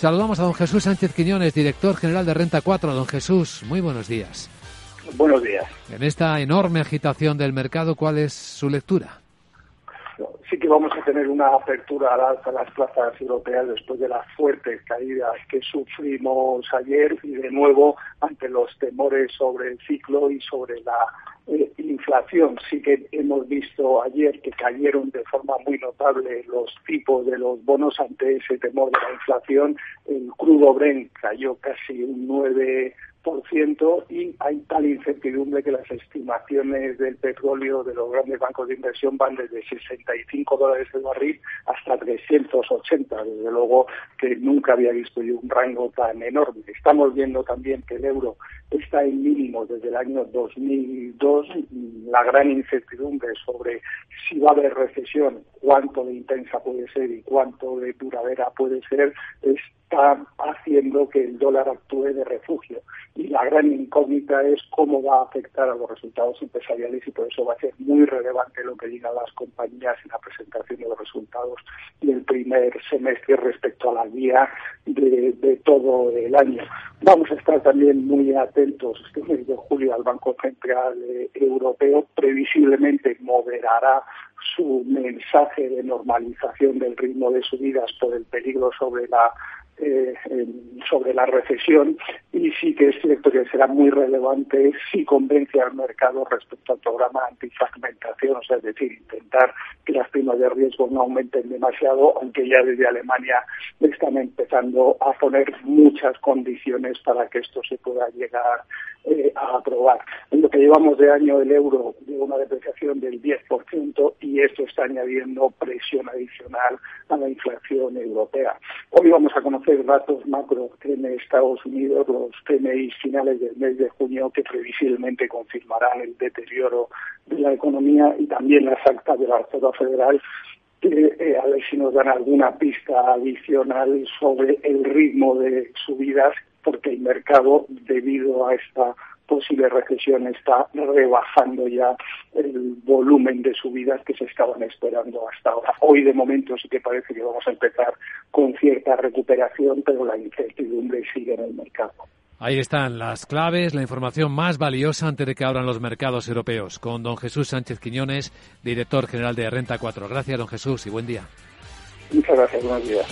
Saludamos a don Jesús Sánchez Quiñones, director general de Renta 4. Don Jesús, muy buenos días. Buenos días. En esta enorme agitación del mercado, ¿cuál es su lectura? sí que vamos a tener una apertura al alza las plazas europeas después de las fuertes caídas que sufrimos ayer y de nuevo ante los temores sobre el ciclo y sobre la inflación. Sí que hemos visto ayer que cayeron de forma muy notable los tipos de los bonos ante ese temor de la inflación. El crudo Brent cayó casi un 9 y hay tal incertidumbre que las estimaciones del petróleo de los grandes bancos de inversión van desde 65 dólares el barril hasta 380. Desde luego que nunca había visto yo un rango tan enorme. Estamos viendo también que el euro está en mínimo desde el año 2002. La gran incertidumbre sobre si va a haber recesión, cuánto de intensa puede ser y cuánto de duradera puede ser, está haciendo que el dólar actúe de refugio la gran incógnita es cómo va a afectar a los resultados empresariales y por eso va a ser muy relevante lo que digan las compañías en la presentación de los resultados del primer semestre respecto a la guía de, todo el año. Vamos a estar también muy atentos este mes de julio al Banco Central eh, Europeo, previsiblemente moderará su mensaje de normalización del ritmo de subidas por el peligro sobre la eh, sobre la recesión y sí que es cierto que será muy relevante si convence al mercado respecto al programa antifragmentación, o sea, es decir, intentar que las primas de riesgo no aumenten demasiado, aunque ya desde Alemania están empezando a poner muchas condiciones para que esto se pueda llegar eh, a aprobar. En lo que llevamos de año el euro lleva una depreciación del 10% y esto está añadiendo presión adicional a la inflación europea. Hoy vamos a conocer datos macro en Estados Unidos, los PMI finales del mes de junio, que previsiblemente confirmarán el deterioro de la economía y también las actas de la Reserva Federal que eh, a ver si nos dan alguna pista adicional sobre el ritmo de subidas, porque el mercado, debido a esta posible recesión está rebajando ya el volumen de subidas que se estaban esperando hasta ahora. Hoy de momento sí que parece que vamos a empezar con cierta recuperación, pero la incertidumbre sigue en el mercado. Ahí están las claves, la información más valiosa antes de que abran los mercados europeos, con don Jesús Sánchez Quiñones, director general de Renta 4. Gracias, don Jesús, y buen día. Muchas gracias, buenos días.